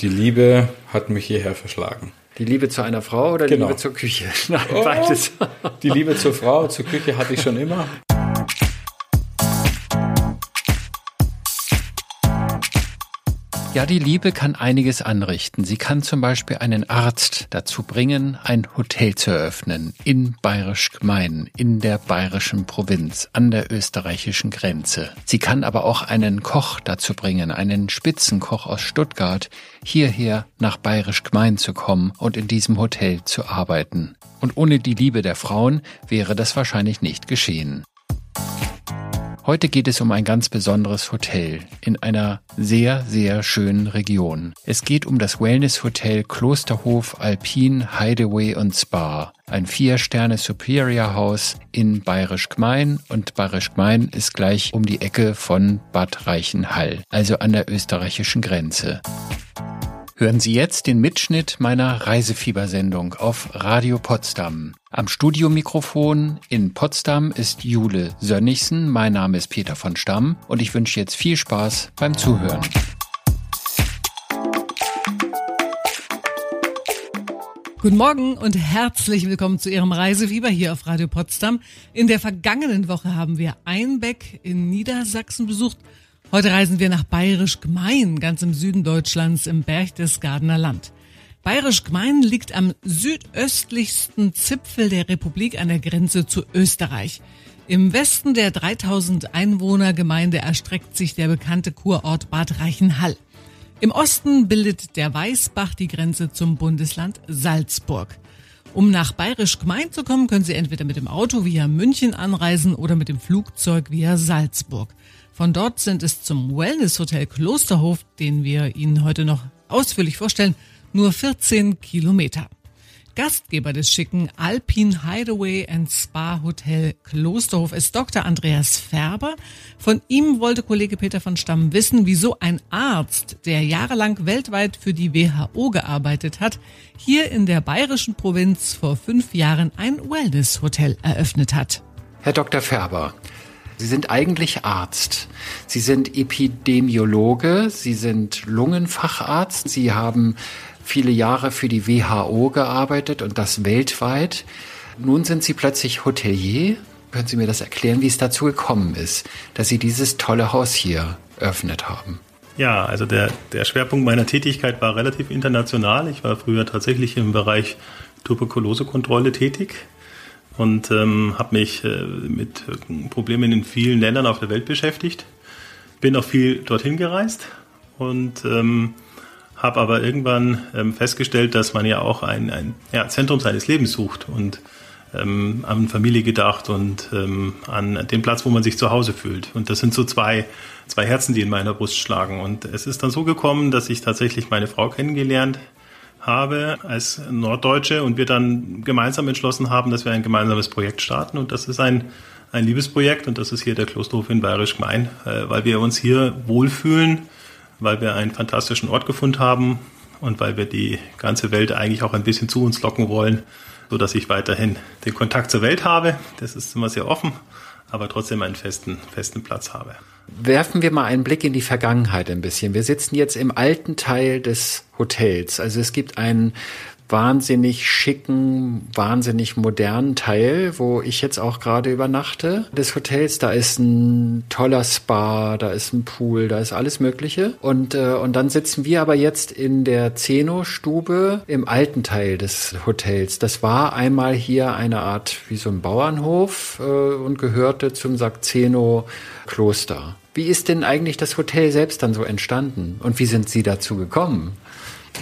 Die Liebe hat mich hierher verschlagen. Die Liebe zu einer Frau oder die Genau. Liebe zur Küche? Nein, Oh. beides. Die Liebe zur Frau, zur Küche hatte ich schon immer. Ja, die Liebe kann einiges anrichten. Sie kann zum Beispiel einen Arzt dazu bringen, ein Hotel zu eröffnen in Bayerisch Gmein, in der bayerischen Provinz, an der österreichischen Grenze. Sie kann aber auch einen Koch dazu bringen, einen Spitzenkoch aus Stuttgart, hierher nach Bayerisch Gmein zu kommen und in diesem Hotel zu arbeiten. Und ohne die Liebe der Frauen wäre das wahrscheinlich nicht geschehen. Heute geht es um ein ganz besonderes Hotel in einer sehr, sehr schönen Region. Es geht um das Wellness-Hotel Klosterhof Alpin Hideaway und Spa. Ein Vier-Sterne Superior House in Bayerisch Gmein und Bayerisch Gmein ist gleich um die Ecke von Bad Reichenhall, also an der österreichischen Grenze. Hören Sie jetzt den Mitschnitt meiner Reisefiebersendung auf Radio Potsdam. Am Studiomikrofon in Potsdam ist Jule Sönnigsen. Mein Name ist Peter von Stamm und ich wünsche jetzt viel Spaß beim Zuhören. Guten Morgen und herzlich willkommen zu Ihrem Reisefieber hier auf Radio Potsdam. In der vergangenen Woche haben wir Einbeck in Niedersachsen besucht. Heute reisen wir nach Bayerisch Gmein, ganz im Süden Deutschlands im Berchtesgadener Land. Bayerisch Gmein liegt am südöstlichsten Zipfel der Republik an der Grenze zu Österreich. Im Westen der 3000 Einwohner Gemeinde erstreckt sich der bekannte Kurort Bad Reichenhall. Im Osten bildet der Weißbach die Grenze zum Bundesland Salzburg. Um nach Bayerisch Gmein zu kommen, können Sie entweder mit dem Auto via München anreisen oder mit dem Flugzeug via Salzburg. Von dort sind es zum Wellness Hotel Klosterhof, den wir Ihnen heute noch ausführlich vorstellen, nur 14 Kilometer. Gastgeber des schicken Alpine Hideaway and Spa Hotel Klosterhof ist Dr. Andreas Färber. Von ihm wollte Kollege Peter von Stamm wissen, wieso ein Arzt, der jahrelang weltweit für die WHO gearbeitet hat, hier in der bayerischen Provinz vor fünf Jahren ein Wellness Hotel eröffnet hat. Herr Dr. Färber, Sie sind eigentlich Arzt. Sie sind Epidemiologe, Sie sind Lungenfacharzt, Sie haben viele Jahre für die WHO gearbeitet und das weltweit. Nun sind Sie plötzlich Hotelier. Können Sie mir das erklären, wie es dazu gekommen ist, dass Sie dieses tolle Haus hier eröffnet haben? Ja, also der, der Schwerpunkt meiner Tätigkeit war relativ international. Ich war früher tatsächlich im Bereich Tuberkulosekontrolle tätig und ähm, habe mich äh, mit äh, Problemen in vielen Ländern auf der Welt beschäftigt. Bin auch viel dorthin gereist und ähm, habe aber irgendwann ähm, festgestellt, dass man ja auch ein, ein ja, Zentrum seines Lebens sucht und ähm, an Familie gedacht und ähm, an den Platz, wo man sich zu Hause fühlt. Und das sind so zwei, zwei Herzen, die in meiner Brust schlagen. Und es ist dann so gekommen, dass ich tatsächlich meine Frau kennengelernt habe als Norddeutsche und wir dann gemeinsam entschlossen haben, dass wir ein gemeinsames Projekt starten. Und das ist ein, ein Liebesprojekt und das ist hier der Klosterhof in Bayerisch Gmein, äh, weil wir uns hier wohlfühlen, weil wir einen fantastischen Ort gefunden haben und weil wir die ganze Welt eigentlich auch ein bisschen zu uns locken wollen, so dass ich weiterhin den Kontakt zur Welt habe. Das ist immer sehr offen, aber trotzdem einen festen, festen Platz habe. Werfen wir mal einen Blick in die Vergangenheit ein bisschen. Wir sitzen jetzt im alten Teil des Hotels. Also es gibt einen wahnsinnig schicken, wahnsinnig modernen Teil, wo ich jetzt auch gerade übernachte des Hotels. Da ist ein toller Spa, da ist ein Pool, da ist alles Mögliche. Und, äh, und dann sitzen wir aber jetzt in der Zeno-Stube im alten Teil des Hotels. Das war einmal hier eine Art wie so ein Bauernhof äh, und gehörte zum Sakzeno-Kloster. Wie ist denn eigentlich das Hotel selbst dann so entstanden? Und wie sind Sie dazu gekommen?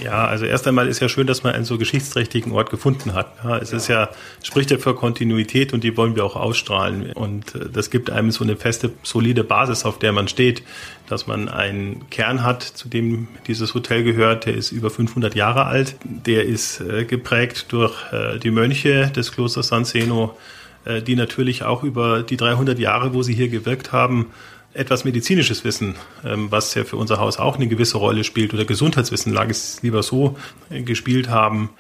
Ja, also erst einmal ist ja schön, dass man einen so geschichtsträchtigen Ort gefunden hat. Ja, es ist ja, spricht ja für Kontinuität und die wollen wir auch ausstrahlen. Und äh, das gibt einem so eine feste, solide Basis, auf der man steht, dass man einen Kern hat, zu dem dieses Hotel gehört. Der ist über 500 Jahre alt. Der ist äh, geprägt durch äh, die Mönche des Klosters San Zeno, äh, die natürlich auch über die 300 Jahre, wo sie hier gewirkt haben, etwas medizinisches Wissen, ähm, was ja für unser Haus auch eine gewisse Rolle spielt, oder Gesundheitswissen, lag es lieber so, äh, gespielt haben,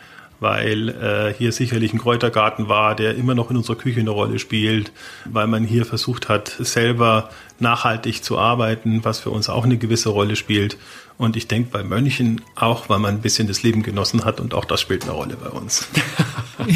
weil äh, hier sicherlich ein Kräutergarten war, der immer noch in unserer Küche eine Rolle spielt, weil man hier versucht hat, selber nachhaltig zu arbeiten, was für uns auch eine gewisse Rolle spielt. Und ich denke bei Mönchen auch, weil man ein bisschen das Leben genossen hat und auch das spielt eine Rolle bei uns.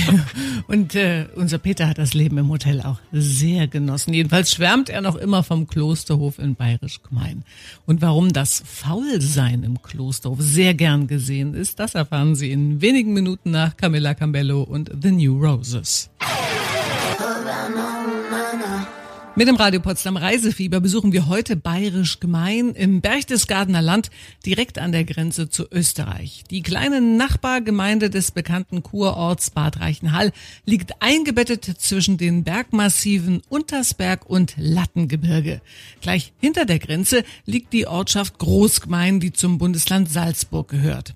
und äh, unser Peter hat das Leben im Hotel auch sehr genossen. Jedenfalls schwärmt er noch immer vom Klosterhof in Bayerisch Gmein. Und warum das Faulsein im Klosterhof sehr gern gesehen ist, das erfahren Sie in wenigen Minuten nach Camilla Cambello und The New Roses. Mit dem Radio Potsdam Reisefieber besuchen wir heute Bayerisch Gemein im Berchtesgadener Land direkt an der Grenze zu Österreich. Die kleine Nachbargemeinde des bekannten Kurorts Bad Reichenhall liegt eingebettet zwischen den Bergmassiven Untersberg und Lattengebirge. Gleich hinter der Grenze liegt die Ortschaft Großgemein, die zum Bundesland Salzburg gehört.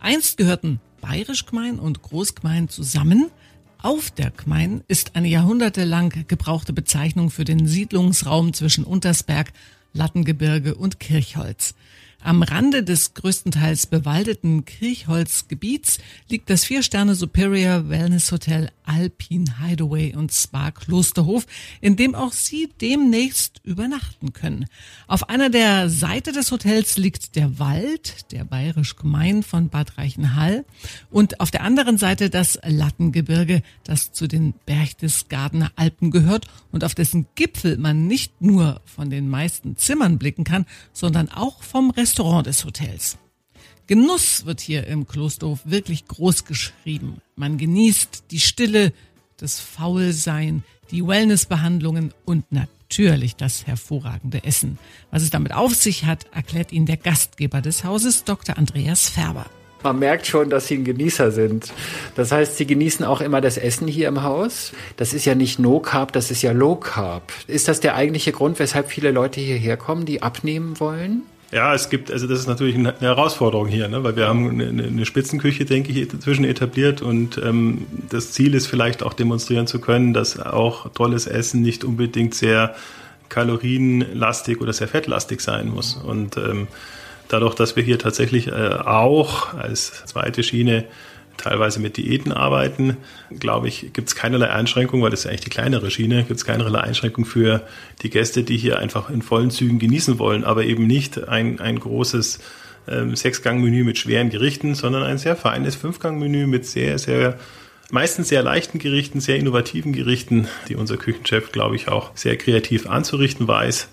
Einst gehörten Bayerisch Gemein und Großgemein zusammen. Auf der Gmein ist eine jahrhundertelang gebrauchte Bezeichnung für den Siedlungsraum zwischen Untersberg, Lattengebirge und Kirchholz. Am Rande des größtenteils bewaldeten Kirchholzgebiets liegt das Vier-Sterne Superior Wellness Hotel Alpine Hideaway und Spa Klosterhof, in dem auch Sie demnächst übernachten können. Auf einer der Seite des Hotels liegt der Wald, der bayerisch Gemein von Bad Reichenhall, und auf der anderen Seite das Lattengebirge, das zu den Berchtesgadener Alpen gehört und auf dessen Gipfel man nicht nur von den meisten Zimmern blicken kann, sondern auch vom Restaurant des Hotels. Genuss wird hier im Klosterhof wirklich groß geschrieben. Man genießt die Stille, das Faulsein, die Wellnessbehandlungen und natürlich das hervorragende Essen. Was es damit auf sich hat, erklärt Ihnen der Gastgeber des Hauses, Dr. Andreas Färber. Man merkt schon, dass Sie ein Genießer sind. Das heißt, Sie genießen auch immer das Essen hier im Haus. Das ist ja nicht No Carb, das ist ja Low Carb. Ist das der eigentliche Grund, weshalb viele Leute hierher kommen, die abnehmen wollen? Ja, es gibt, also das ist natürlich eine Herausforderung hier, ne? weil wir haben eine, eine Spitzenküche, denke ich, inzwischen etabliert und ähm, das Ziel ist vielleicht auch demonstrieren zu können, dass auch tolles Essen nicht unbedingt sehr kalorienlastig oder sehr fettlastig sein muss. Und ähm, dadurch, dass wir hier tatsächlich äh, auch als zweite Schiene teilweise mit Diäten arbeiten, glaube ich, gibt es keinerlei Einschränkung, weil das ist ja eigentlich die kleinere Schiene, gibt es keinerlei Einschränkung für die Gäste, die hier einfach in vollen Zügen genießen wollen, aber eben nicht ein, ein großes ähm, Sechsgang-Menü mit schweren Gerichten, sondern ein sehr feines Fünfgang-Menü mit sehr, sehr meistens sehr leichten Gerichten, sehr innovativen Gerichten, die unser Küchenchef, glaube ich, auch sehr kreativ anzurichten weiß.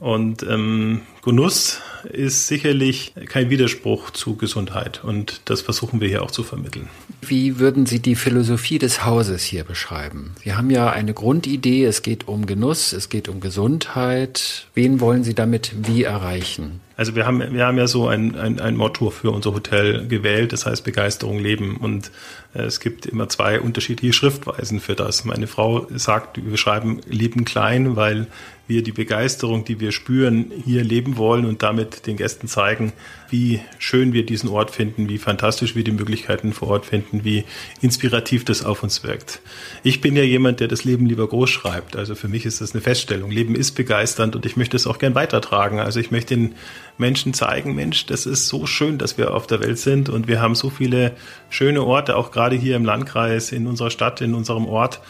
Und ähm, Genuss ist sicherlich kein Widerspruch zu Gesundheit und das versuchen wir hier auch zu vermitteln. Wie würden Sie die Philosophie des Hauses hier beschreiben? Sie haben ja eine Grundidee, es geht um Genuss, es geht um Gesundheit. Wen wollen Sie damit wie erreichen? Also wir haben, wir haben ja so ein, ein, ein Motto für unser Hotel gewählt, das heißt Begeisterung leben. Und äh, es gibt immer zwei unterschiedliche Schriftweisen für das. Meine Frau sagt, wir schreiben Leben klein, weil wir die Begeisterung, die wir spüren, hier leben wollen und damit den Gästen zeigen, wie schön wir diesen Ort finden, wie fantastisch wir die Möglichkeiten vor Ort finden, wie inspirativ das auf uns wirkt. Ich bin ja jemand, der das Leben lieber groß schreibt. Also für mich ist das eine Feststellung. Leben ist begeisternd und ich möchte es auch gern weitertragen. Also ich möchte den Menschen zeigen, Mensch, das ist so schön, dass wir auf der Welt sind und wir haben so viele schöne Orte, auch gerade hier im Landkreis, in unserer Stadt, in unserem Ort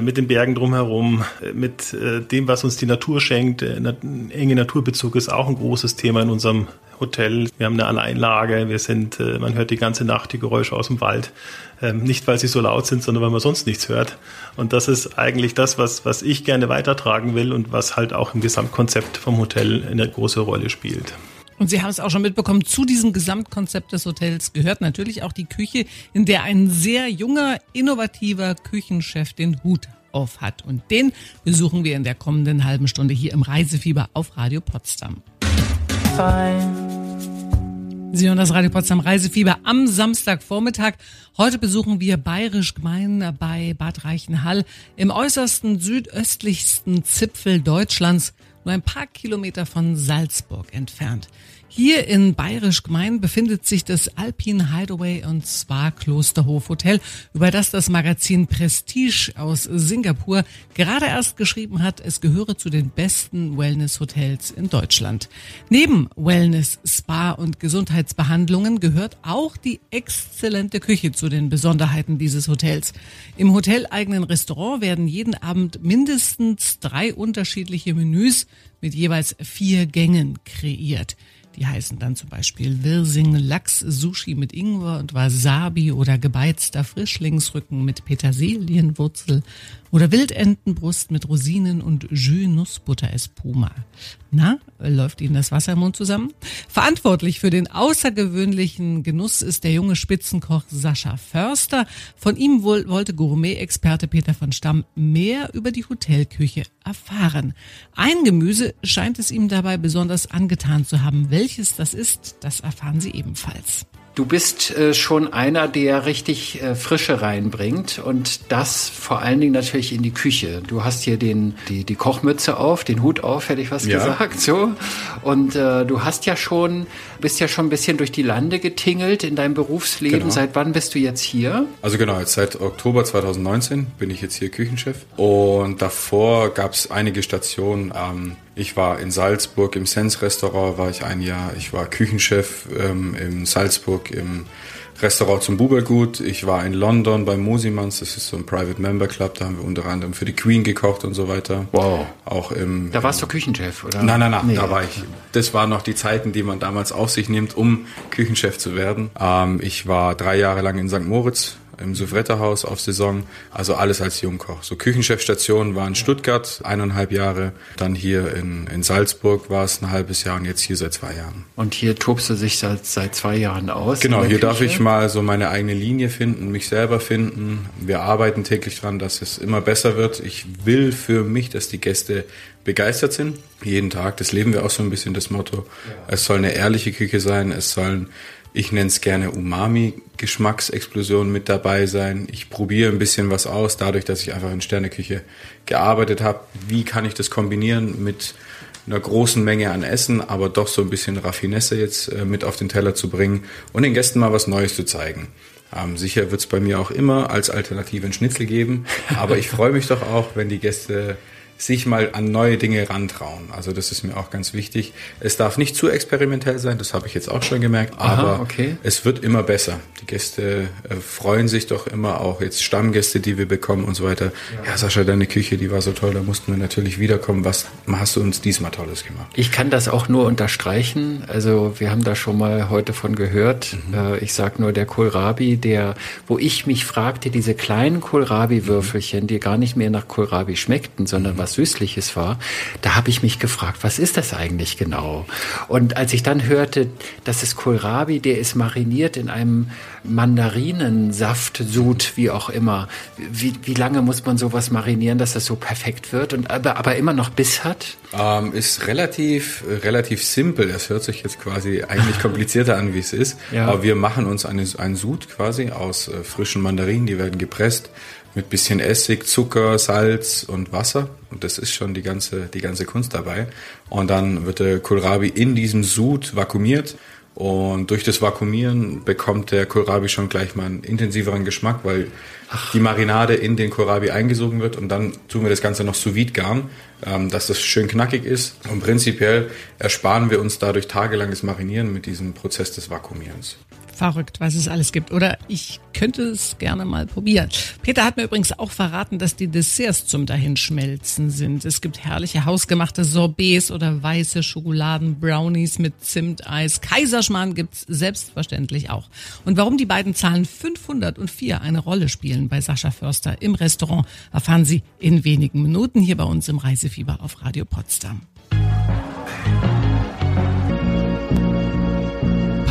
mit den Bergen drumherum, äh, mit äh, dem, was uns die Natur schenkt. Ein enge Naturbezug ist auch ein großes Thema in unserem Hotel. Wir haben eine Alleinlage, wir sind, man hört die ganze Nacht die Geräusche aus dem Wald. Ähm, nicht, weil sie so laut sind, sondern weil man sonst nichts hört. Und das ist eigentlich das, was, was ich gerne weitertragen will und was halt auch im Gesamtkonzept vom Hotel eine große Rolle spielt. Und Sie haben es auch schon mitbekommen, zu diesem Gesamtkonzept des Hotels gehört natürlich auch die Küche, in der ein sehr junger, innovativer Küchenchef den Hut auf hat. Und den besuchen wir in der kommenden halben Stunde hier im Reisefieber auf Radio Potsdam. Sie hören das Radio Potsdam Reisefieber am Samstagvormittag. Heute besuchen wir Bayerisch Gemein bei Bad Reichenhall im äußersten südöstlichsten Zipfel Deutschlands nur ein paar Kilometer von Salzburg entfernt. Hier in Bayerisch Gemein befindet sich das Alpine Hideaway und Spa Klosterhof Hotel, über das das Magazin Prestige aus Singapur gerade erst geschrieben hat, es gehöre zu den besten Wellness-Hotels in Deutschland. Neben Wellness, Spa und Gesundheitsbehandlungen gehört auch die exzellente Küche zu den Besonderheiten dieses Hotels. Im hoteleigenen Restaurant werden jeden Abend mindestens drei unterschiedliche Menüs mit jeweils vier Gängen kreiert. Die heißen dann zum Beispiel Wirsing Lachs Sushi mit Ingwer und Wasabi oder gebeizter Frischlingsrücken mit Petersilienwurzel oder Wildentenbrust mit Rosinen und Jus Nussbutter Espuma. Na, läuft Ihnen das Wasser im Mund zusammen? Verantwortlich für den außergewöhnlichen Genuss ist der junge Spitzenkoch Sascha Förster. Von ihm wohl wollte Gourmet-Experte Peter von Stamm mehr über die Hotelküche erfahren. Ein Gemüse scheint es ihm dabei besonders angetan zu haben. Welches das ist, das erfahren Sie ebenfalls. Du bist äh, schon einer, der richtig äh, Frische reinbringt und das vor allen Dingen natürlich in die Küche. Du hast hier den, die, die Kochmütze auf, den Hut auf, hätte ich was ja. gesagt, so. Und äh, du hast ja schon, bist ja schon ein bisschen durch die Lande getingelt in deinem Berufsleben. Genau. Seit wann bist du jetzt hier? Also genau, jetzt seit Oktober 2019 bin ich jetzt hier Küchenchef und davor gab es einige Stationen. Ähm, ich war in Salzburg im Sens-Restaurant, war ich ein Jahr. Ich war Küchenchef ähm, in Salzburg im Restaurant zum Bubelgut. Ich war in London beim Mosimans, das ist so ein Private Member Club, da haben wir unter anderem für die Queen gekocht und so weiter. Wow. Auch im. Da warst du Küchenchef, oder? Nein, nein, nein, nee. da war ich. Das waren noch die Zeiten, die man damals auf sich nimmt, um Küchenchef zu werden. Ähm, ich war drei Jahre lang in St. Moritz im Souffretterhaus auf Saison. Also alles als Jungkoch. So Küchenchefstation war in Stuttgart eineinhalb Jahre. Dann hier in, in Salzburg war es ein halbes Jahr und jetzt hier seit zwei Jahren. Und hier tobst du sich seit, seit zwei Jahren aus? Genau, hier Küche? darf ich mal so meine eigene Linie finden, mich selber finden. Wir arbeiten täglich dran, dass es immer besser wird. Ich will für mich, dass die Gäste begeistert sind. Jeden Tag. Das leben wir auch so ein bisschen das Motto. Es soll eine ehrliche Küche sein. Es sollen ich nenne es gerne Umami-Geschmacksexplosion mit dabei sein. Ich probiere ein bisschen was aus, dadurch, dass ich einfach in Sterneküche gearbeitet habe. Wie kann ich das kombinieren mit einer großen Menge an Essen, aber doch so ein bisschen Raffinesse jetzt äh, mit auf den Teller zu bringen und den Gästen mal was Neues zu zeigen. Ähm, sicher wird es bei mir auch immer als Alternative ein Schnitzel geben, aber ich freue mich doch auch, wenn die Gäste sich mal an neue Dinge rantrauen. Also das ist mir auch ganz wichtig. Es darf nicht zu experimentell sein, das habe ich jetzt auch schon gemerkt, Aha, aber okay. es wird immer besser. Die Gäste äh, freuen sich doch immer auch, jetzt Stammgäste, die wir bekommen und so weiter. Ja. ja, Sascha, deine Küche, die war so toll, da mussten wir natürlich wiederkommen. Was hast du uns diesmal Tolles gemacht? Ich kann das auch nur unterstreichen. Also wir haben da schon mal heute von gehört. Mhm. Äh, ich sag nur der Kohlrabi, der, wo ich mich fragte, diese kleinen Kohlrabi-Würfelchen, die gar nicht mehr nach Kohlrabi schmeckten, sondern mhm. was was Süßliches war, da habe ich mich gefragt, was ist das eigentlich genau? Und als ich dann hörte, dass es Kohlrabi, der ist mariniert in einem Mandarinensaft, Sud, wie auch immer. Wie, wie lange muss man sowas marinieren, dass das so perfekt wird und aber, aber immer noch Biss hat? Ähm, ist relativ, relativ simpel. Das hört sich jetzt quasi eigentlich komplizierter an, wie es ist. Ja. Aber wir machen uns eine, einen Sud quasi aus äh, frischen Mandarinen, die werden gepresst mit bisschen Essig, Zucker, Salz und Wasser. Und das ist schon die ganze, die ganze Kunst dabei. Und dann wird der Kohlrabi in diesem Sud vakuumiert. Und durch das Vakuumieren bekommt der Kohlrabi schon gleich mal einen intensiveren Geschmack, weil Ach. die Marinade in den Kohlrabi eingesogen wird und dann tun wir das Ganze noch sous vide garen, ähm, dass das schön knackig ist. Und prinzipiell ersparen wir uns dadurch tagelanges Marinieren mit diesem Prozess des Vakuumierens. Verrückt, was es alles gibt. Oder ich könnte es gerne mal probieren. Peter hat mir übrigens auch verraten, dass die Desserts zum Dahinschmelzen sind. Es gibt herrliche hausgemachte Sorbets oder weiße Schokoladen, Brownies mit Zimteis. Kaiserschmarrn gibt's selbstverständlich auch. Und warum die beiden Zahlen 500 und 4 eine Rolle spielen bei Sascha Förster im Restaurant, erfahren Sie in wenigen Minuten hier bei uns im Reisefieber auf Radio Potsdam.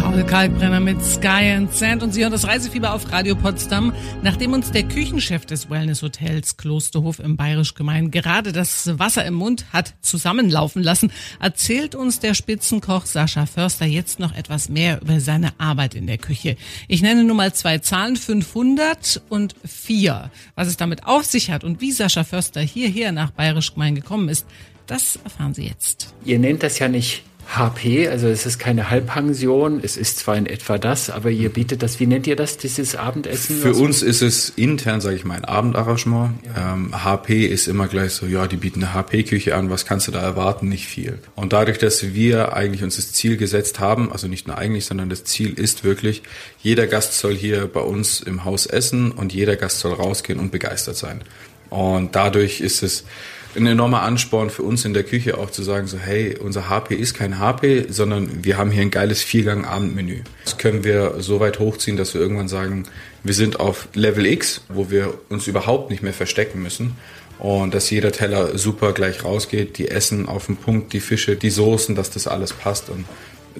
Paul Kalkbrenner mit Sky and Sand und Sie hören das Reisefieber auf Radio Potsdam. Nachdem uns der Küchenchef des Wellness Hotels Klosterhof im Bayerisch Gemein gerade das Wasser im Mund hat zusammenlaufen lassen, erzählt uns der Spitzenkoch Sascha Förster jetzt noch etwas mehr über seine Arbeit in der Küche. Ich nenne nur mal zwei Zahlen, 500 und 4. Was es damit auf sich hat und wie Sascha Förster hierher nach Bayerisch Gemein gekommen ist, das erfahren Sie jetzt. Ihr nennt das ja nicht HP, also es ist keine Halbpension, es ist zwar in etwa das, aber ihr bietet das, wie nennt ihr das, dieses Abendessen? Für uns ist es intern, sage ich mal, ein Abendarrangement. Ja. Ähm, HP ist immer gleich so, ja, die bieten eine HP-Küche an, was kannst du da erwarten? Nicht viel. Und dadurch, dass wir eigentlich uns das Ziel gesetzt haben, also nicht nur eigentlich, sondern das Ziel ist wirklich, jeder Gast soll hier bei uns im Haus essen und jeder Gast soll rausgehen und begeistert sein. Und dadurch ist es ein enormer Ansporn für uns in der Küche auch zu sagen, so hey, unser HP ist kein HP, sondern wir haben hier ein geiles Viergang-Abendmenü. Das können wir so weit hochziehen, dass wir irgendwann sagen, wir sind auf Level X, wo wir uns überhaupt nicht mehr verstecken müssen. Und dass jeder Teller super gleich rausgeht, die Essen auf den Punkt, die Fische, die Soßen, dass das alles passt. Und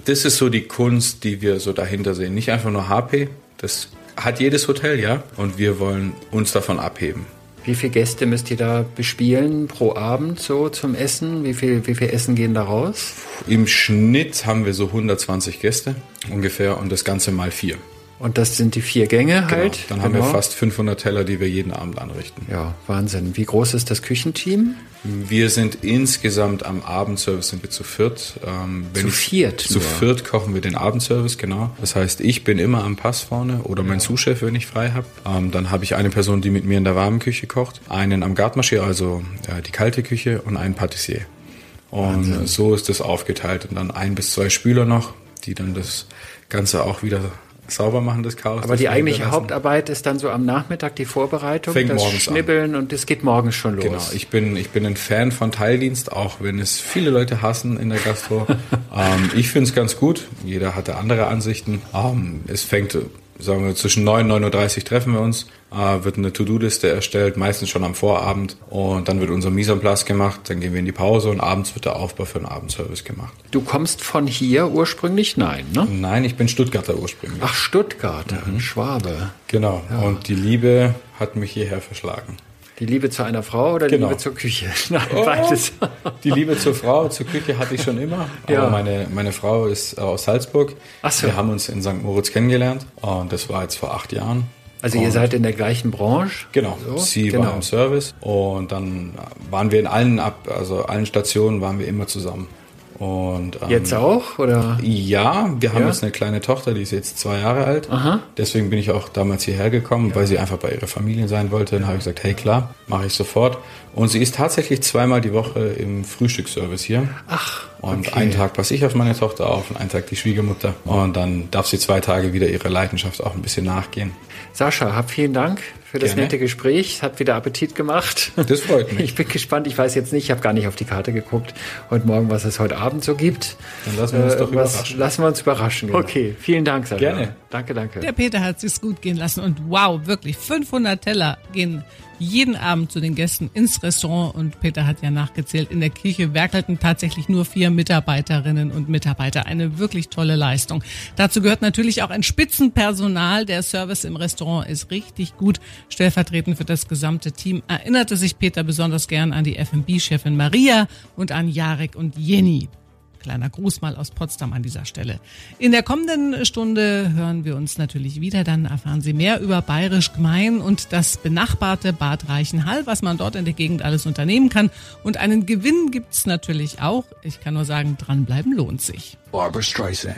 das ist so die Kunst, die wir so dahinter sehen. Nicht einfach nur HP, das hat jedes Hotel, ja. Und wir wollen uns davon abheben. Wie viele Gäste müsst ihr da bespielen pro Abend so zum Essen? Wie viel, wie viel Essen gehen da raus? Im Schnitt haben wir so 120 Gäste ungefähr und das Ganze mal vier. Und das sind die vier Gänge genau. halt? Dann haben genau. wir fast 500 Teller, die wir jeden Abend anrichten. Ja, Wahnsinn. Wie groß ist das Küchenteam? Wir sind insgesamt am Abendservice sind wir zu viert. Ähm, zu ich, viert? Zu nur. viert kochen wir den Abendservice, genau. Das heißt, ich bin immer am Pass vorne oder mein Zuschef, wenn ich frei habe. Ähm, dann habe ich eine Person, die mit mir in der warmen Küche kocht, einen am Gartmarschier, also äh, die kalte Küche und einen Patissier. Und Wahnsinn. so ist das aufgeteilt. Und dann ein bis zwei Spüler noch, die dann das Ganze auch wieder sauber machen, das Chaos. Aber die eigentliche Hauptarbeit ist dann so am Nachmittag die Vorbereitung, Fängt das Schnibbeln an. und es geht morgens schon los. Genau, ich bin, ich bin ein Fan von Teildienst, auch wenn es viele Leute hassen in der Gastro. ähm, ich finde es ganz gut, jeder hatte andere Ansichten. Ähm, es fängt sagen wir zwischen 9 und 9.30 Uhr treffen wir uns, äh, wird eine To-Do-Liste erstellt, meistens schon am Vorabend und dann wird unser Mise en place gemacht, dann gehen wir in die Pause und abends wird der Aufbau für den Abendservice gemacht. Du kommst von hier ursprünglich? Nein, ne? Nein, ich bin Stuttgarter ursprünglich. Ach, Stuttgarter, mhm. Schwabe. Genau, ja. und die Liebe hat mich hierher verschlagen. Die Liebe zu einer Frau oder die genau. Liebe zur Küche? Nein, oh, beides. Die Liebe zur Frau, zur Küche hatte ich schon immer. Ja. Aber meine, meine Frau ist aus Salzburg. Ach so. Wir haben uns in St. Moritz kennengelernt und das war jetzt vor acht Jahren. Also und ihr seid in der gleichen Branche? Genau. So? Sie genau. war im Service und dann waren wir in allen also allen Stationen waren wir immer zusammen. Und, ähm, jetzt auch? Oder? Ja, wir haben ja? jetzt eine kleine Tochter, die ist jetzt zwei Jahre alt. Aha. Deswegen bin ich auch damals hierher gekommen, ja. weil sie einfach bei ihrer Familie sein wollte. Dann habe ich gesagt, hey klar, mache ich sofort. Und sie ist tatsächlich zweimal die Woche im Frühstücksservice hier. Ach. Und okay. einen Tag passe ich auf meine Tochter auf und einen Tag die Schwiegermutter. Und dann darf sie zwei Tage wieder ihrer Leidenschaft auch ein bisschen nachgehen. Sascha, hab vielen Dank für das Gerne. nette Gespräch. Hat wieder Appetit gemacht. Das freut mich. Ich bin gespannt. Ich weiß jetzt nicht, ich habe gar nicht auf die Karte geguckt heute Morgen, was es heute Abend so gibt. Dann lassen wir uns äh, doch überraschen. Lassen wir uns überraschen. Genau. Okay, vielen Dank, Sascha. Gerne. Danke, danke. Der Peter hat es gut gehen lassen und wow, wirklich 500 Teller gehen jeden Abend zu den Gästen ins Restaurant und Peter hat ja nachgezählt, in der Küche werkelten tatsächlich nur vier Mitarbeiterinnen und Mitarbeiter. Eine wirklich tolle Leistung. Dazu gehört natürlich auch ein Spitzenpersonal. Der Service im Restaurant ist richtig gut. Stellvertretend für das gesamte Team erinnerte sich Peter besonders gern an die F&B-Chefin Maria und an Jarek und Jenny. Kleiner Gruß mal aus Potsdam an dieser Stelle. In der kommenden Stunde hören wir uns natürlich wieder. Dann erfahren Sie mehr über Bayerisch Gmein und das benachbarte Bad Reichenhall, was man dort in der Gegend alles unternehmen kann. Und einen Gewinn gibt's natürlich auch. Ich kann nur sagen, dranbleiben lohnt sich. Barbara Streisand.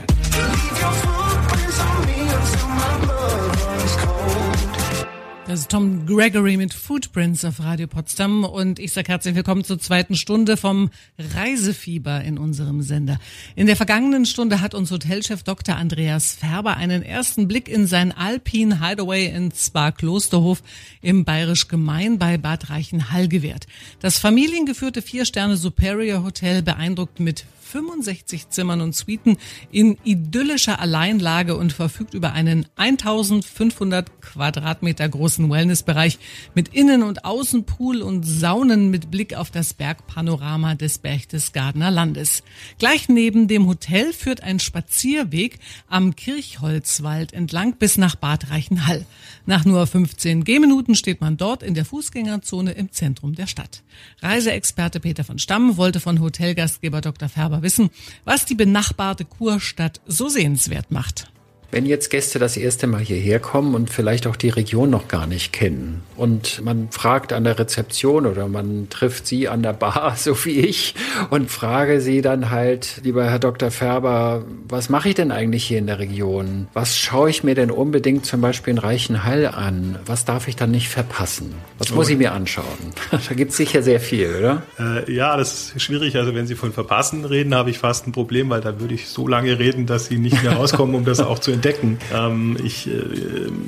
Das ist Tom Gregory mit Footprints auf Radio Potsdam und ich sage herzlich willkommen zur zweiten Stunde vom Reisefieber in unserem Sender. In der vergangenen Stunde hat uns Hotelchef Dr. Andreas Färber einen ersten Blick in sein Alpine Hideaway in Spa Klosterhof im Bayerisch Gemein bei Bad Reichenhall gewährt. Das familiengeführte Vier-Sterne Superior Hotel beeindruckt mit 65 Zimmern und Suiten in idyllischer Alleinlage und verfügt über einen 1500 Quadratmeter großen Wellnessbereich mit Innen- und Außenpool und Saunen mit Blick auf das Bergpanorama des Berchtesgadener Landes. Gleich neben dem Hotel führt ein Spazierweg am Kirchholzwald entlang bis nach Bad Reichenhall. Nach nur 15 Gehminuten steht man dort in der Fußgängerzone im Zentrum der Stadt. Reiseexperte Peter von Stamm wollte von Hotelgastgeber Dr. Färber wissen, was die benachbarte Kurstadt so sehenswert macht. Wenn jetzt Gäste das erste Mal hierher kommen und vielleicht auch die Region noch gar nicht kennen und man fragt an der Rezeption oder man trifft sie an der Bar, so wie ich, und frage sie dann halt, lieber Herr Dr. Färber, was mache ich denn eigentlich hier in der Region? Was schaue ich mir denn unbedingt zum Beispiel in Reichenhall an? Was darf ich dann nicht verpassen? Was muss ich mir anschauen? da gibt es sicher sehr viel, oder? Äh, ja, das ist schwierig. Also wenn Sie von Verpassen reden, habe ich fast ein Problem, weil da würde ich so lange reden, dass Sie nicht mehr rauskommen, um das auch zu entdecken. Ähm, ich äh,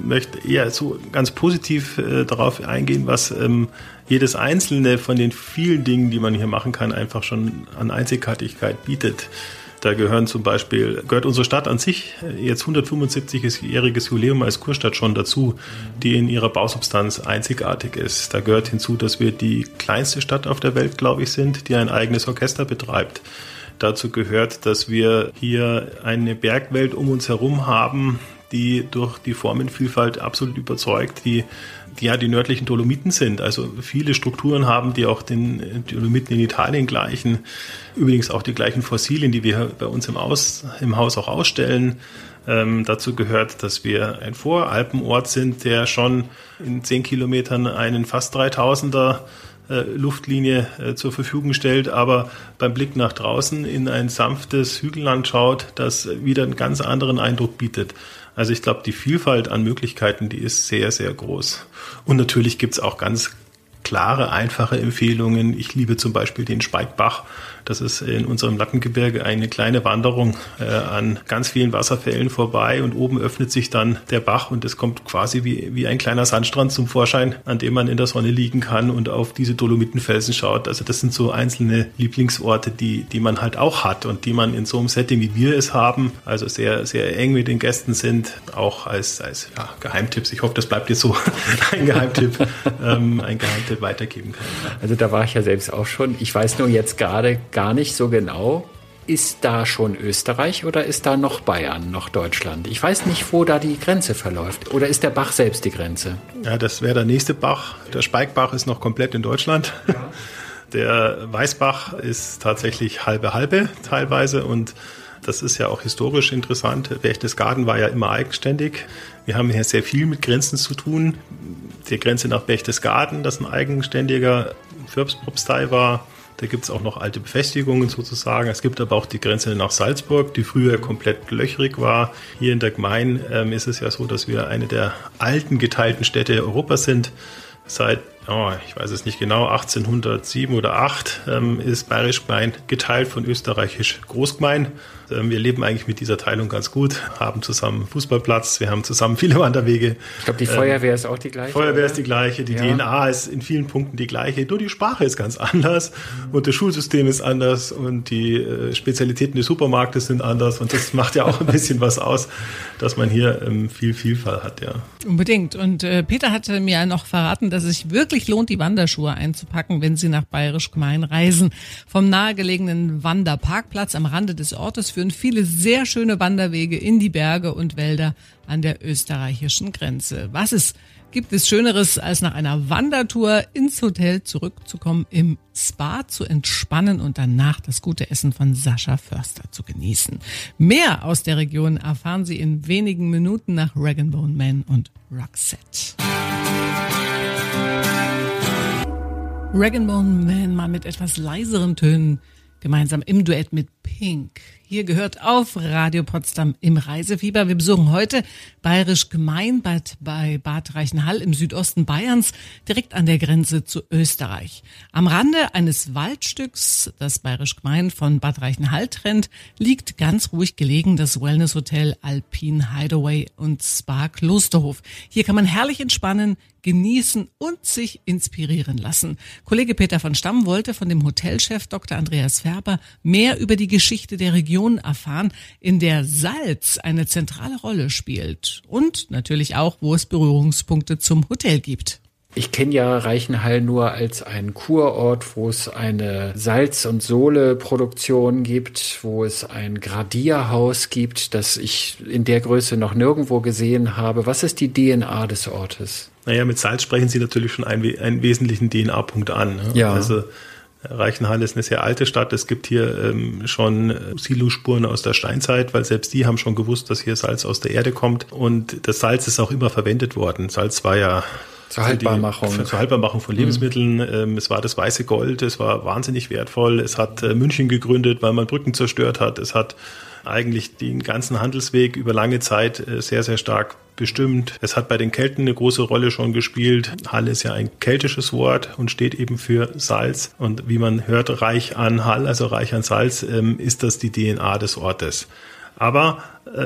möchte eher so ganz positiv äh, darauf eingehen, was ähm, jedes einzelne von den vielen Dingen, die man hier machen kann, einfach schon an Einzigartigkeit bietet. Da gehören zum Beispiel, gehört unsere Stadt an sich jetzt 175-jähriges Jubiläum als Kurstadt schon dazu, die in ihrer Bausubstanz einzigartig ist. Da gehört hinzu, dass wir die kleinste Stadt auf der Welt, glaube ich, sind, die ein eigenes Orchester betreibt. Dazu gehört, dass wir hier eine Bergwelt um uns herum haben, die durch die Formenvielfalt absolut überzeugt, die, die ja die nördlichen Dolomiten sind. Also viele Strukturen haben, die auch den Dolomiten in Italien gleichen. Übrigens auch die gleichen Fossilien, die wir bei uns im, Aus, im Haus auch ausstellen. Ähm, dazu gehört, dass wir ein Voralpenort sind, der schon in zehn Kilometern einen fast 3000er äh, Luftlinie äh, zur Verfügung stellt, aber beim Blick nach draußen in ein sanftes Hügelland schaut, das wieder einen ganz anderen Eindruck bietet. Also ich glaube, die Vielfalt an Möglichkeiten, die ist sehr, sehr groß. Und natürlich gibt es auch ganz klare, einfache Empfehlungen. Ich liebe zum Beispiel den Speigbach das ist in unserem Lattengebirge eine kleine Wanderung äh, an ganz vielen Wasserfällen vorbei und oben öffnet sich dann der Bach und es kommt quasi wie, wie ein kleiner Sandstrand zum Vorschein, an dem man in der Sonne liegen kann und auf diese Dolomitenfelsen schaut. Also das sind so einzelne Lieblingsorte, die, die man halt auch hat und die man in so einem Setting, wie wir es haben, also sehr, sehr eng mit den Gästen sind, auch als, als ja, Geheimtipps. Ich hoffe, das bleibt jetzt so ein Geheimtipp, ähm, ein Geheimtipp weitergeben kann. Also da war ich ja selbst auch schon. Ich weiß nur jetzt gerade gar nicht so genau. Ist da schon Österreich oder ist da noch Bayern, noch Deutschland? Ich weiß nicht, wo da die Grenze verläuft. Oder ist der Bach selbst die Grenze? Ja, das wäre der nächste Bach. Der Speigbach ist noch komplett in Deutschland. Ja. Der Weißbach ist tatsächlich halbe halbe teilweise und das ist ja auch historisch interessant. Berchtesgaden war ja immer eigenständig. Wir haben hier sehr viel mit Grenzen zu tun. Die Grenze nach Berchtesgaden, das ein eigenständiger Fürbspropstei war, da gibt es auch noch alte Befestigungen sozusagen. Es gibt aber auch die Grenze nach Salzburg, die früher komplett löchrig war. Hier in der Gmein ähm, ist es ja so, dass wir eine der alten geteilten Städte Europas sind. Seit oh, ich weiß es nicht genau, 1807 oder 8 ähm, ist Bayerisch Gemein geteilt von Österreichisch Großgemein. Ähm, wir leben eigentlich mit dieser Teilung ganz gut, haben zusammen Fußballplatz, wir haben zusammen viele Wanderwege. Ich glaube, die Feuerwehr ähm, ist auch die gleiche. Feuerwehr oder? ist die gleiche, die ja. DNA ist in vielen Punkten die gleiche, nur die Sprache ist ganz anders und das Schulsystem ist anders und die äh, Spezialitäten des Supermarktes sind anders und das macht ja auch ein bisschen was aus, dass man hier ähm, viel Vielfalt hat, ja. Unbedingt. Und äh, Peter hatte mir noch verraten, dass es sich wirklich lohnt, die Wanderschuhe einzupacken, wenn Sie nach Bayerisch Gemein reisen. Vom nahegelegenen Wanderparkplatz am Rande des Ortes führen viele sehr schöne Wanderwege in die Berge und Wälder an der österreichischen Grenze. Was ist gibt es Schöneres, als nach einer Wandertour ins Hotel zurückzukommen, im Spa zu entspannen und danach das gute Essen von Sascha Förster zu genießen. Mehr aus der Region erfahren Sie in wenigen Minuten nach Rag Bone Man und Roxette. Rag Bone Man mal mit etwas leiseren Tönen gemeinsam im Duett mit Pink. Hier gehört auf Radio Potsdam im Reisefieber. Wir besuchen heute Bayerisch Gemeinbad bei Bad Reichenhall im Südosten Bayerns, direkt an der Grenze zu Österreich. Am Rande eines Waldstücks, das Bayerisch Gemein von Bad Reichenhall trennt, liegt ganz ruhig gelegen das Wellnesshotel Alpine Hideaway und Spa Klosterhof. Hier kann man herrlich entspannen, genießen und sich inspirieren lassen. Kollege Peter von Stamm wollte von dem Hotelchef Dr. Andreas Färber mehr über die Geschichte der Region erfahren, in der Salz eine zentrale Rolle spielt und natürlich auch, wo es Berührungspunkte zum Hotel gibt. Ich kenne ja Reichenhall nur als einen Kurort, wo es eine Salz- und Sohle-Produktion gibt, wo es ein Gradierhaus gibt, das ich in der Größe noch nirgendwo gesehen habe. Was ist die DNA des Ortes? Naja, mit Salz sprechen Sie natürlich schon einen, einen wesentlichen DNA-Punkt an. Ne? Ja. Also Reichenhall ist eine sehr alte Stadt. Es gibt hier ähm, schon äh, Silospuren aus der Steinzeit, weil selbst die haben schon gewusst, dass hier Salz aus der Erde kommt. Und das Salz ist auch immer verwendet worden. Salz war ja zur Haltbarmachung. Die, zur Haltbarmachung von Lebensmitteln. Mhm. Es war das weiße Gold, es war wahnsinnig wertvoll. Es hat äh, München gegründet, weil man Brücken zerstört hat. Es hat eigentlich den ganzen Handelsweg über lange Zeit äh, sehr, sehr stark bestimmt. Es hat bei den Kelten eine große Rolle schon gespielt. Hall ist ja ein keltisches Wort und steht eben für Salz. Und wie man hört, reich an Hall, also reich an Salz, ähm, ist das die DNA des Ortes. Aber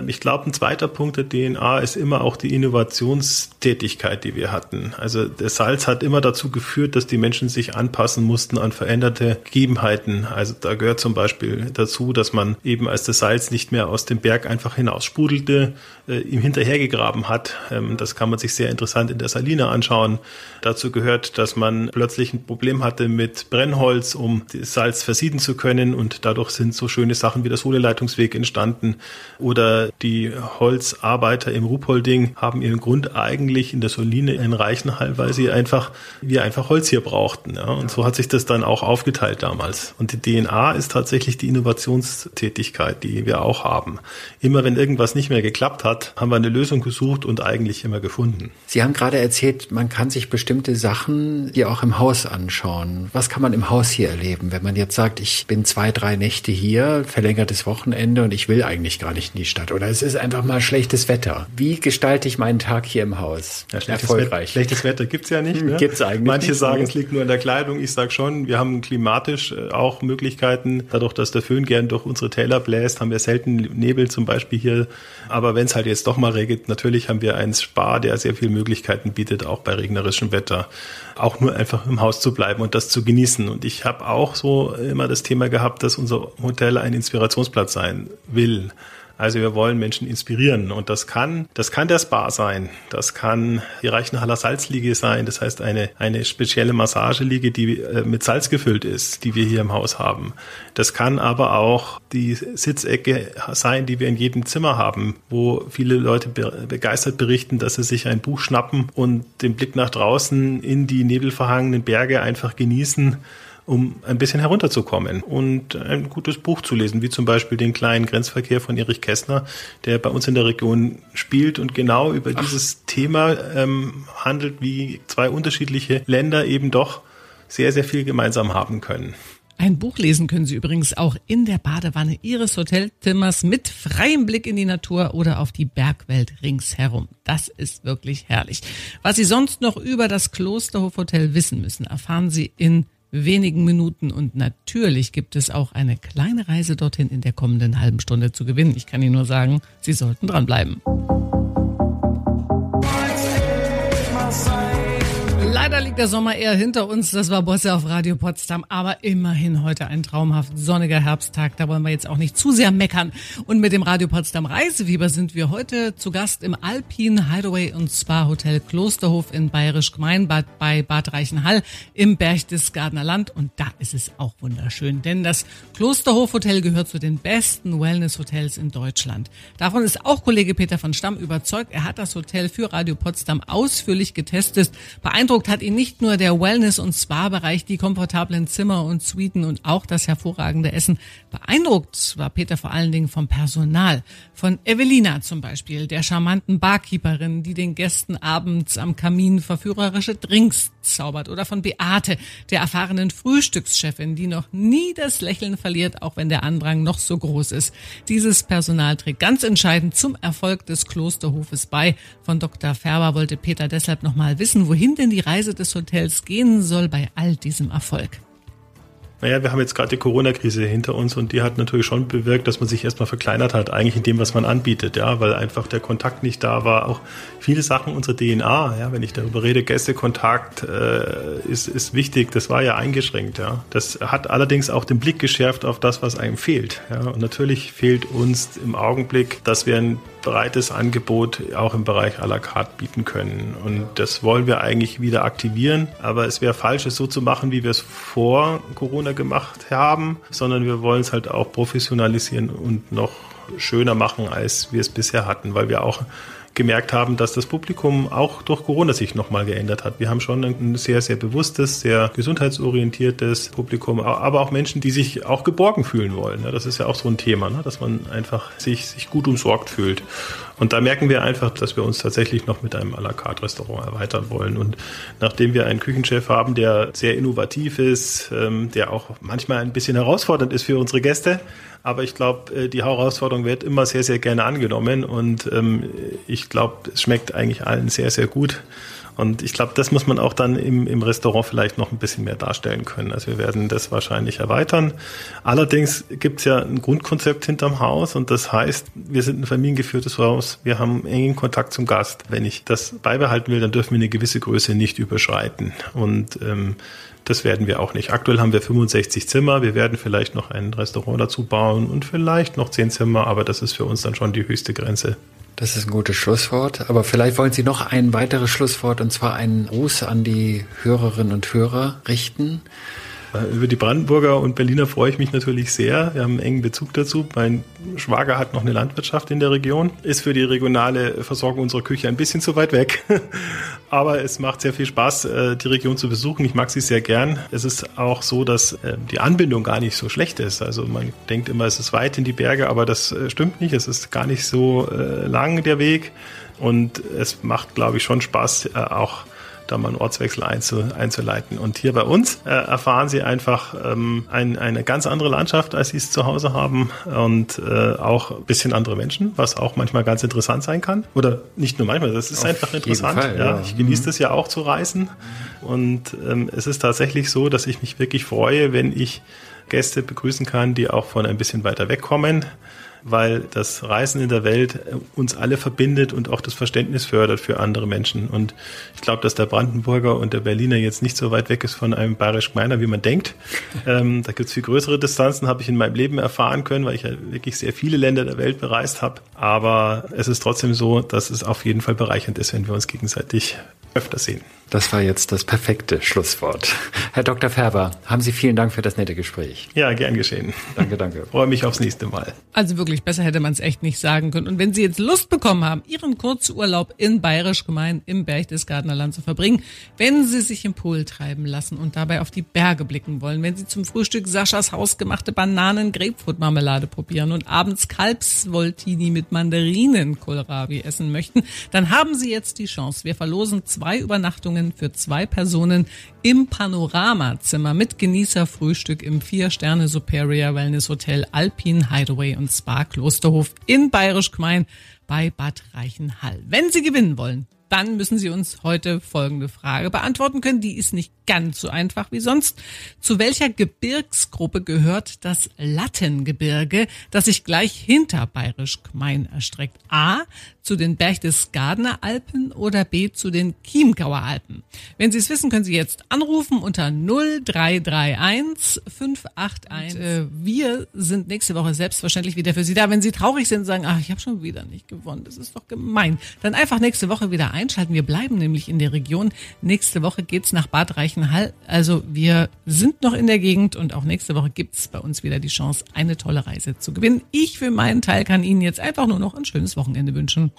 ich glaube, ein zweiter Punkt der DNA ist immer auch die Innovationstätigkeit, die wir hatten. Also der Salz hat immer dazu geführt, dass die Menschen sich anpassen mussten an veränderte Gegebenheiten. Also da gehört zum Beispiel dazu, dass man eben als das Salz nicht mehr aus dem Berg einfach hinaussprudelte, äh, ihm hinterhergegraben hat. Ähm, das kann man sich sehr interessant in der Saline anschauen. Dazu gehört, dass man plötzlich ein Problem hatte mit Brennholz, um das Salz versieden zu können und dadurch sind so schöne Sachen wie der Sohleleitungsweg entstanden oder äh, die Holzarbeiter im Ruhpolding haben ihren Grund eigentlich in der Soline in Reichenhall, weil sie einfach, wir einfach Holz hier brauchten. Ja. Und so hat sich das dann auch aufgeteilt damals. Und die DNA ist tatsächlich die Innovationstätigkeit, die wir auch haben. Immer wenn irgendwas nicht mehr geklappt hat, haben wir eine Lösung gesucht und eigentlich immer gefunden. Sie haben gerade erzählt, man kann sich bestimmte Sachen hier auch im Haus anschauen. Was kann man im Haus hier erleben, wenn man jetzt sagt, ich bin zwei, drei Nächte hier, verlängertes Wochenende und ich will eigentlich gar nicht in die Stadt? Stadt oder es ist einfach mal schlechtes Wetter. Wie gestalte ich meinen Tag hier im Haus? Ja, schlechtes Erfolgreich. Wetter, schlechtes Wetter gibt's ja nicht. Ne? Gibt's eigentlich Manche nicht. sagen, es liegt nur an der Kleidung. Ich sage schon, wir haben klimatisch äh, auch Möglichkeiten. Dadurch, dass der Föhn gern durch unsere Täler bläst, haben wir selten Nebel zum Beispiel hier. Aber wenn es halt jetzt doch mal regnet, natürlich haben wir einen Spar, der sehr viele Möglichkeiten bietet, auch bei regnerischem Wetter. Auch nur einfach im Haus zu bleiben und das zu genießen. Und ich habe auch so immer das Thema gehabt, dass unser Hotel ein Inspirationsplatz sein will. Also wir wollen Menschen inspirieren. Und das kann, das kann der Spa sein, das kann die Reichenhaller Salzliege sein, das heißt eine, eine spezielle Massageliege, die äh, mit Salz gefüllt ist, die wir hier im Haus haben. Das kann aber auch die Sitzecke sein, die wir in jedem Zimmer haben, wo viele Leute begeistert berichten, dass sie sich ein Buch schnappen und den Blick nach draußen in die nebelverhangenen Berge einfach genießen um ein bisschen herunterzukommen und ein gutes Buch zu lesen, wie zum Beispiel den kleinen Grenzverkehr von Erich Kästner, der bei uns in der Region spielt und genau über Ach. dieses Thema ähm, handelt, wie zwei unterschiedliche Länder eben doch sehr, sehr viel gemeinsam haben können. Ein Buch lesen können Sie übrigens auch in der Badewanne Ihres Hotelzimmers mit freiem Blick in die Natur oder auf die Bergwelt ringsherum. Das ist wirklich herrlich. Was Sie sonst noch über das Klosterhof Hotel wissen müssen, erfahren Sie in wenigen Minuten. Und natürlich gibt es auch eine kleine Reise dorthin in der kommenden halben Stunde zu gewinnen. Ich kann Ihnen nur sagen, Sie sollten dranbleiben. Leider liegt der Sommer eher hinter uns. Das war Bosse auf Radio Potsdam. Aber immerhin heute ein traumhaft sonniger Herbsttag. Da wollen wir jetzt auch nicht zu sehr meckern. Und mit dem Radio Potsdam Reisefieber sind wir heute zu Gast im Alpine Hideaway und Spa Hotel Klosterhof in Bayerisch Gemeinbad bei Bad Reichenhall im Berchtesgadener Land. Und da ist es auch wunderschön, denn das Klosterhof Hotel gehört zu den besten Wellness Hotels in Deutschland. Davon ist auch Kollege Peter von Stamm überzeugt. Er hat das Hotel für Radio Potsdam ausführlich getestet. Beeindruckt hat hat ihn nicht nur der Wellness- und Spa-Bereich, die komfortablen Zimmer und Suiten und auch das hervorragende Essen. Beeindruckt war Peter vor allen Dingen vom Personal. Von Evelina zum Beispiel, der charmanten Barkeeperin, die den Gästen abends am Kamin verführerische Drinks zaubert. Oder von Beate, der erfahrenen Frühstückschefin, die noch nie das Lächeln verliert, auch wenn der Andrang noch so groß ist. Dieses Personal trägt ganz entscheidend zum Erfolg des Klosterhofes bei. Von Dr. Färber wollte Peter deshalb nochmal wissen, wohin denn die Reise Reise des Hotels gehen soll bei all diesem Erfolg. Naja, wir haben jetzt gerade die Corona-Krise hinter uns und die hat natürlich schon bewirkt, dass man sich erstmal verkleinert hat, eigentlich in dem, was man anbietet, ja, weil einfach der Kontakt nicht da war. Auch viele Sachen unserer DNA, ja, wenn ich darüber rede, Gästekontakt äh, ist, ist wichtig, das war ja eingeschränkt, ja. Das hat allerdings auch den Blick geschärft auf das, was einem fehlt, ja. Und natürlich fehlt uns im Augenblick, dass wir ein breites Angebot auch im Bereich à la carte bieten können. Und das wollen wir eigentlich wieder aktivieren. Aber es wäre falsch, es so zu machen, wie wir es vor Corona gemacht haben, sondern wir wollen es halt auch professionalisieren und noch schöner machen, als wir es bisher hatten, weil wir auch gemerkt haben, dass das Publikum auch durch Corona sich nochmal geändert hat. Wir haben schon ein sehr, sehr bewusstes, sehr gesundheitsorientiertes Publikum, aber auch Menschen, die sich auch geborgen fühlen wollen. Das ist ja auch so ein Thema, ne? dass man einfach sich, sich gut umsorgt fühlt. Und da merken wir einfach, dass wir uns tatsächlich noch mit einem à la carte Restaurant erweitern wollen. Und nachdem wir einen Küchenchef haben, der sehr innovativ ist, ähm, der auch manchmal ein bisschen herausfordernd ist für unsere Gäste, aber ich glaube, äh, die Herausforderung wird immer sehr, sehr gerne angenommen und ähm, ich glaube, es schmeckt eigentlich allen sehr, sehr gut. Und ich glaube, das muss man auch dann im, im Restaurant vielleicht noch ein bisschen mehr darstellen können. Also wir werden das wahrscheinlich erweitern. Allerdings gibt es ja ein Grundkonzept hinterm Haus und das heißt, wir sind ein familiengeführtes Haus, wir haben engen Kontakt zum Gast. Wenn ich das beibehalten will, dann dürfen wir eine gewisse Größe nicht überschreiten. Und ähm, das werden wir auch nicht. Aktuell haben wir 65 Zimmer. Wir werden vielleicht noch ein Restaurant dazu bauen und vielleicht noch 10 Zimmer, aber das ist für uns dann schon die höchste Grenze. Das ist ein gutes Schlusswort. Aber vielleicht wollen Sie noch ein weiteres Schlusswort und zwar einen Gruß an die Hörerinnen und Hörer richten. Äh, über die Brandenburger und Berliner freue ich mich natürlich sehr. Wir haben einen engen Bezug dazu. Mein Schwager hat noch eine Landwirtschaft in der Region, ist für die regionale Versorgung unserer Küche ein bisschen zu weit weg. Aber es macht sehr viel Spaß, äh, die Region zu besuchen. Ich mag sie sehr gern. Es ist auch so, dass äh, die Anbindung gar nicht so schlecht ist. Also man denkt immer, es ist weit in die Berge, aber das stimmt nicht. Es ist gar nicht so lang der Weg. Und es macht, glaube ich, schon Spaß, auch da mal einen Ortswechsel einzuleiten. Und hier bei uns äh, erfahren Sie einfach ähm, ein, eine ganz andere Landschaft, als Sie es zu Hause haben und äh, auch ein bisschen andere Menschen, was auch manchmal ganz interessant sein kann. Oder nicht nur manchmal, das ist Auf einfach interessant. Fall, ja. ja. Ich genieße mhm. das ja auch zu reisen und ähm, es ist tatsächlich so, dass ich mich wirklich freue, wenn ich Gäste begrüßen kann, die auch von ein bisschen weiter weg kommen weil das Reisen in der Welt äh, uns alle verbindet und auch das Verständnis fördert für andere Menschen. Und ich glaube, dass der Brandenburger und der Berliner jetzt nicht so weit weg ist von einem bayerisch Gemeiner, wie man denkt. Ähm, da gibt es viel größere Distanzen, habe ich in meinem Leben erfahren können, weil ich ja wirklich sehr viele Länder der Welt bereist habe. Aber es ist trotzdem so, dass es auf jeden Fall bereichernd ist, wenn wir uns gegenseitig öfter sehen. Das war jetzt das perfekte Schlusswort. Herr Dr. Färber, haben Sie vielen Dank für das nette Gespräch. Ja, gern geschehen. Danke, danke. Freue mich aufs nächste Mal. Also wirklich, besser hätte man es echt nicht sagen können. Und wenn Sie jetzt Lust bekommen haben, Ihren Kurzurlaub in Bayerisch gemein im Berchtesgadener Land zu verbringen, wenn Sie sich im Pool treiben lassen und dabei auf die Berge blicken wollen, wenn Sie zum Frühstück Saschas hausgemachte Bananen-Grapefruit-Marmelade probieren und abends Kalbsvoltini mit Mandarinen-Kohlrabi essen möchten, dann haben Sie jetzt die Chance. Wir verlosen zwei Übernachtungen Übernachtungen für zwei Personen im Panoramazimmer mit Genießerfrühstück im Vier-Sterne Superior Wellness Hotel Alpine Hideaway und Spa Klosterhof in Bayerisch Gmein bei Bad Reichenhall. Wenn Sie gewinnen wollen, dann müssen Sie uns heute folgende Frage beantworten können. Die ist nicht ganz so einfach wie sonst. Zu welcher Gebirgsgruppe gehört das Lattengebirge, das sich gleich hinter Bayerisch Gmein erstreckt? A. Zu den Berchtesgadener Alpen oder B. zu den Chiemgauer Alpen? Wenn Sie es wissen, können Sie jetzt anrufen unter 0331 581. Und, äh, wir sind nächste Woche selbstverständlich wieder für Sie da. Wenn Sie traurig sind und sagen, ach, ich habe schon wieder nicht gewonnen, das ist doch gemein, dann einfach nächste Woche wieder einschalten. Wir bleiben nämlich in der Region. Nächste Woche geht's nach Bad Reichenhall. Also wir sind noch in der Gegend und auch nächste Woche gibt's bei uns wieder die Chance, eine tolle Reise zu gewinnen. Ich für meinen Teil kann Ihnen jetzt einfach nur noch ein schönes Wochenende wünschen.